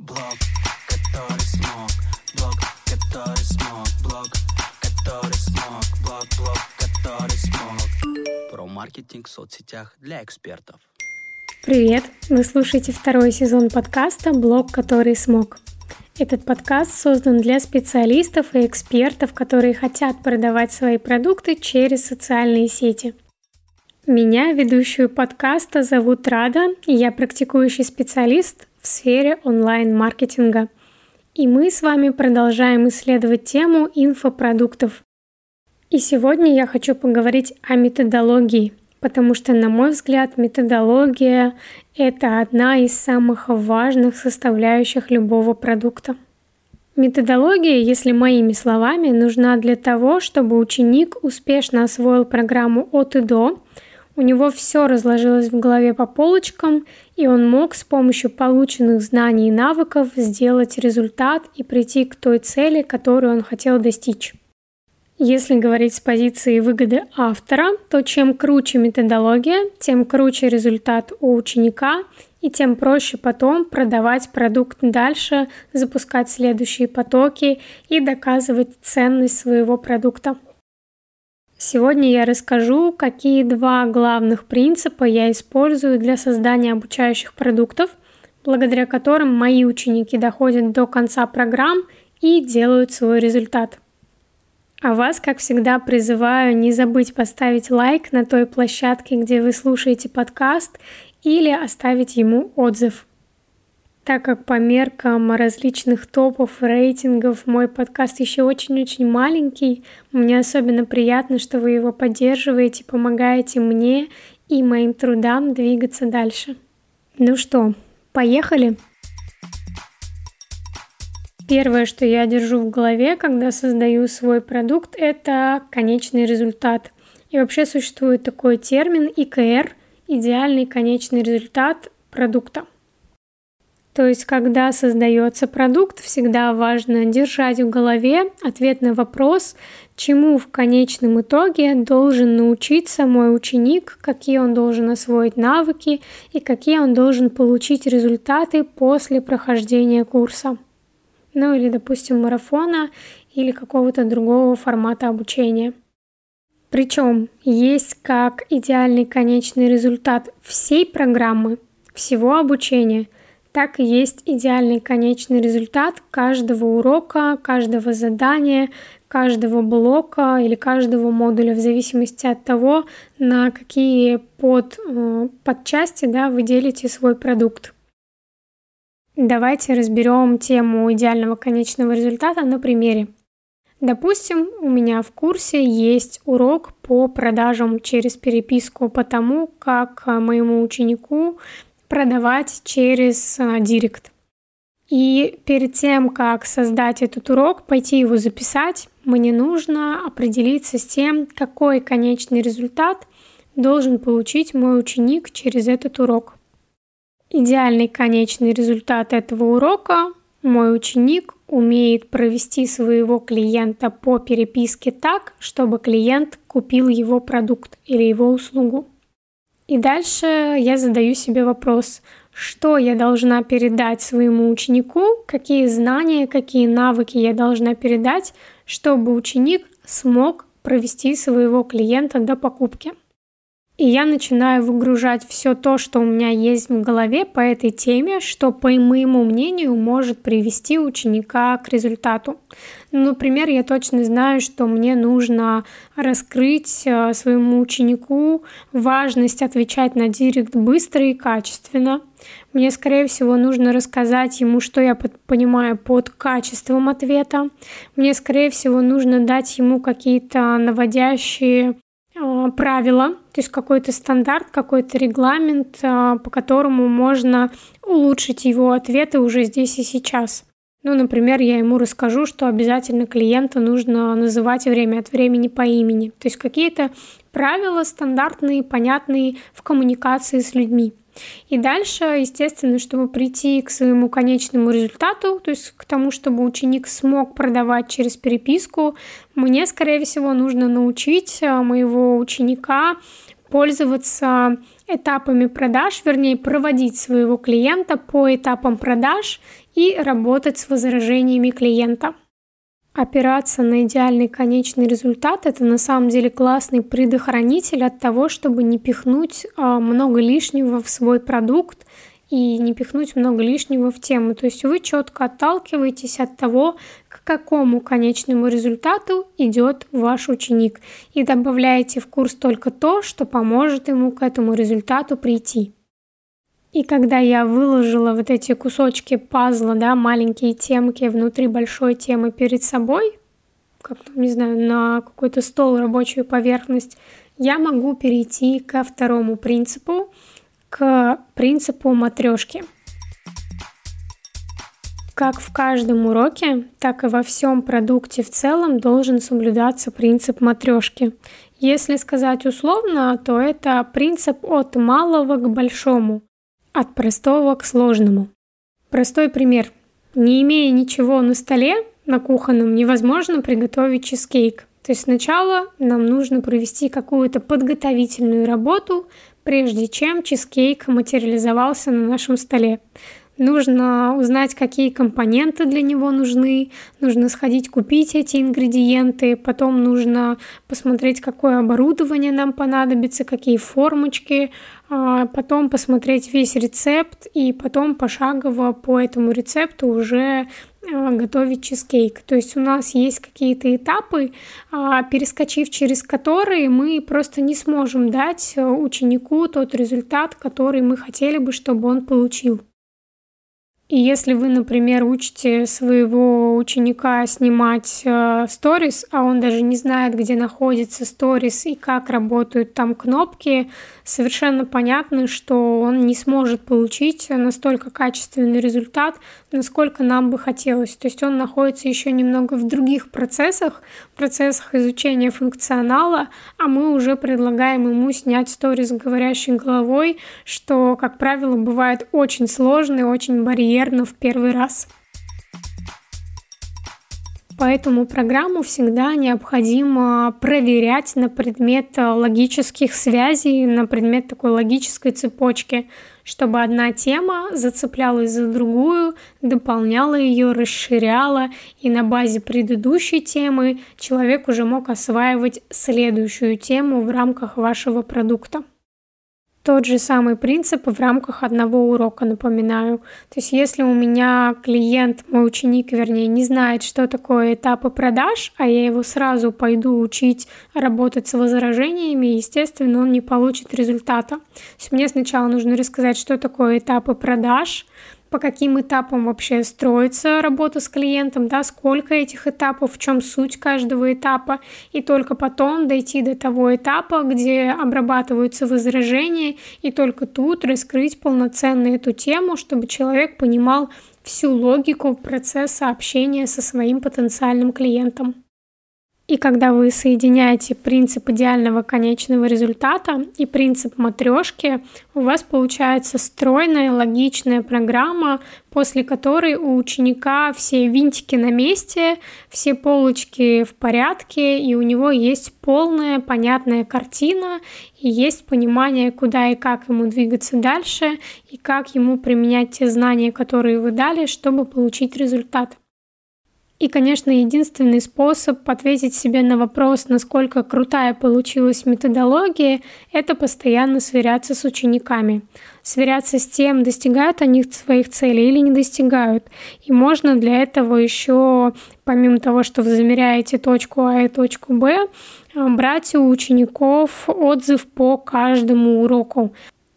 Блог, который смог, блог, который смог, блог, который смог, блог, блог, который смог. Про маркетинг в соцсетях для экспертов. Привет! Вы слушаете второй сезон подкаста «Блог, который смог». Этот подкаст создан для специалистов и экспертов, которые хотят продавать свои продукты через социальные сети. Меня, ведущую подкаста, зовут Рада, и я практикующий специалист в сфере онлайн-маркетинга. И мы с вами продолжаем исследовать тему инфопродуктов. И сегодня я хочу поговорить о методологии, потому что, на мой взгляд, методология — это одна из самых важных составляющих любого продукта. Методология, если моими словами, нужна для того, чтобы ученик успешно освоил программу от и до, у него все разложилось в голове по полочкам, и он мог с помощью полученных знаний и навыков сделать результат и прийти к той цели, которую он хотел достичь. Если говорить с позиции выгоды автора, то чем круче методология, тем круче результат у ученика, и тем проще потом продавать продукт дальше, запускать следующие потоки и доказывать ценность своего продукта. Сегодня я расскажу, какие два главных принципа я использую для создания обучающих продуктов, благодаря которым мои ученики доходят до конца программ и делают свой результат. А вас, как всегда, призываю не забыть поставить лайк на той площадке, где вы слушаете подкаст, или оставить ему отзыв – так как по меркам различных топов, рейтингов мой подкаст еще очень-очень маленький, мне особенно приятно, что вы его поддерживаете, помогаете мне и моим трудам двигаться дальше. Ну что, поехали? Первое, что я держу в голове, когда создаю свой продукт, это конечный результат. И вообще существует такой термин ИКР – идеальный конечный результат продукта. То есть, когда создается продукт, всегда важно держать в голове ответ на вопрос, чему в конечном итоге должен научиться мой ученик, какие он должен освоить навыки и какие он должен получить результаты после прохождения курса. Ну или, допустим, марафона или какого-то другого формата обучения. Причем есть как идеальный конечный результат всей программы, всего обучения – так и есть идеальный конечный результат каждого урока, каждого задания, каждого блока или каждого модуля в зависимости от того, на какие под, э, подчасти да, вы делите свой продукт. Давайте разберем тему идеального конечного результата на примере. Допустим, у меня в курсе есть урок по продажам через переписку по тому, как моему ученику продавать через а, Директ. И перед тем, как создать этот урок, пойти его записать, мне нужно определиться с тем, какой конечный результат должен получить мой ученик через этот урок. Идеальный конечный результат этого урока мой ученик умеет провести своего клиента по переписке так, чтобы клиент купил его продукт или его услугу. И дальше я задаю себе вопрос, что я должна передать своему ученику, какие знания, какие навыки я должна передать, чтобы ученик смог провести своего клиента до покупки. И я начинаю выгружать все то, что у меня есть в голове по этой теме, что, по моему мнению, может привести ученика к результату. Например, я точно знаю, что мне нужно раскрыть э, своему ученику важность отвечать на директ быстро и качественно. Мне, скорее всего, нужно рассказать ему, что я понимаю под качеством ответа. Мне, скорее всего, нужно дать ему какие-то наводящие Э, правила, то есть какой-то стандарт, какой-то регламент, э, по которому можно улучшить его ответы уже здесь и сейчас. Ну, например, я ему расскажу, что обязательно клиента нужно называть время от времени по имени. То есть какие-то правила стандартные, понятные в коммуникации с людьми. И дальше, естественно, чтобы прийти к своему конечному результату, то есть к тому, чтобы ученик смог продавать через переписку, мне, скорее всего, нужно научить а, моего ученика пользоваться этапами продаж, вернее, проводить своего клиента по этапам продаж и работать с возражениями клиента. Опираться на идеальный конечный результат – это на самом деле классный предохранитель от того, чтобы не пихнуть а, много лишнего в свой продукт и не пихнуть много лишнего в тему. То есть вы четко отталкиваетесь от того, к какому конечному результату идет ваш ученик и добавляете в курс только то, что поможет ему к этому результату прийти. И когда я выложила вот эти кусочки пазла, да, маленькие темки внутри большой темы перед собой, как не знаю, на какой-то стол, рабочую поверхность, я могу перейти ко второму принципу, к принципу матрешки. Как в каждом уроке, так и во всем продукте в целом должен соблюдаться принцип матрешки. Если сказать условно, то это принцип от малого к большому. От простого к сложному. Простой пример. Не имея ничего на столе, на кухонном, невозможно приготовить чизкейк. То есть сначала нам нужно провести какую-то подготовительную работу, прежде чем чизкейк материализовался на нашем столе нужно узнать, какие компоненты для него нужны, нужно сходить купить эти ингредиенты, потом нужно посмотреть, какое оборудование нам понадобится, какие формочки, а, потом посмотреть весь рецепт и потом пошагово по этому рецепту уже а, готовить чизкейк. То есть у нас есть какие-то этапы, а, перескочив через которые мы просто не сможем дать ученику тот результат, который мы хотели бы, чтобы он получил. И если вы, например, учите своего ученика снимать э, сторис, а он даже не знает, где находится сторис и как работают там кнопки, совершенно понятно, что он не сможет получить настолько качественный результат, насколько нам бы хотелось. То есть он находится еще немного в других процессах, процессах изучения функционала, а мы уже предлагаем ему снять сторис говорящей головой, что, как правило, бывает очень сложно и очень барьерно в первый раз. Поэтому программу всегда необходимо проверять на предмет логических связей, на предмет такой логической цепочки, чтобы одна тема зацеплялась за другую, дополняла ее, расширяла, и на базе предыдущей темы человек уже мог осваивать следующую тему в рамках вашего продукта. Тот же самый принцип в рамках одного урока, напоминаю. То есть если у меня клиент, мой ученик, вернее, не знает, что такое этапы продаж, а я его сразу пойду учить работать с возражениями, естественно, он не получит результата. То есть мне сначала нужно рассказать, что такое этапы продаж, по каким этапам вообще строится работа с клиентом, да, сколько этих этапов, в чем суть каждого этапа, и только потом дойти до того этапа, где обрабатываются возражения, и только тут раскрыть полноценно эту тему, чтобы человек понимал всю логику процесса общения со своим потенциальным клиентом. И когда вы соединяете принцип идеального конечного результата и принцип матрешки, у вас получается стройная, логичная программа, после которой у ученика все винтики на месте, все полочки в порядке, и у него есть полная, понятная картина, и есть понимание, куда и как ему двигаться дальше, и как ему применять те знания, которые вы дали, чтобы получить результат. И, конечно, единственный способ ответить себе на вопрос, насколько крутая получилась методология, это постоянно сверяться с учениками. Сверяться с тем, достигают они своих целей или не достигают. И можно для этого еще, помимо того, что вы замеряете точку А и точку Б, брать у учеников отзыв по каждому уроку.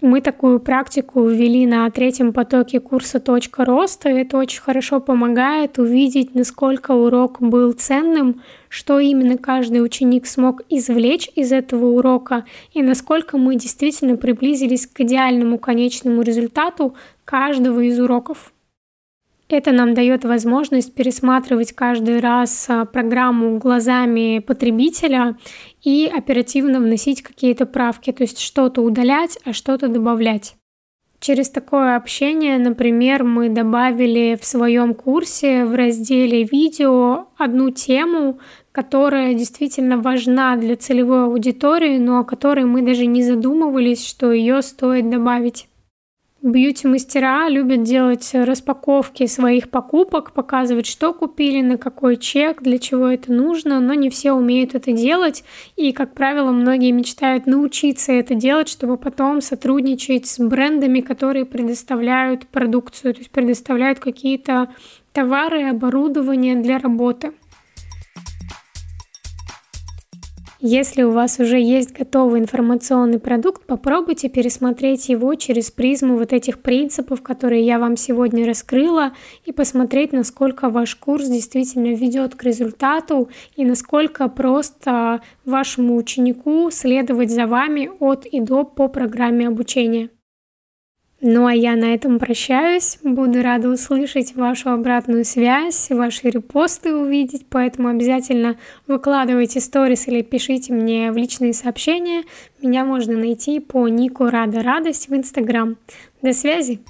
Мы такую практику ввели на третьем потоке курса «Точка роста». Это очень хорошо помогает увидеть, насколько урок был ценным, что именно каждый ученик смог извлечь из этого урока и насколько мы действительно приблизились к идеальному конечному результату каждого из уроков. Это нам дает возможность пересматривать каждый раз а, программу глазами потребителя и оперативно вносить какие-то правки, то есть что-то удалять, а что-то добавлять. Через такое общение, например, мы добавили в своем курсе в разделе «Видео» одну тему, которая действительно важна для целевой аудитории, но о которой мы даже не задумывались, что ее стоит добавить. Бьюти-мастера любят делать распаковки своих покупок, показывать, что купили, на какой чек, для чего это нужно, но не все умеют это делать. И, как правило, многие мечтают научиться это делать, чтобы потом сотрудничать с брендами, которые предоставляют продукцию, то есть предоставляют какие-то товары и оборудование для работы. Если у вас уже есть готовый информационный продукт, попробуйте пересмотреть его через призму вот этих принципов, которые я вам сегодня раскрыла, и посмотреть, насколько ваш курс действительно ведет к результату и насколько просто вашему ученику следовать за вами от и до по программе обучения. Ну а я на этом прощаюсь. Буду рада услышать вашу обратную связь, ваши репосты увидеть, поэтому обязательно выкладывайте сторис или пишите мне в личные сообщения. Меня можно найти по нику Рада Радость в Инстаграм. До связи!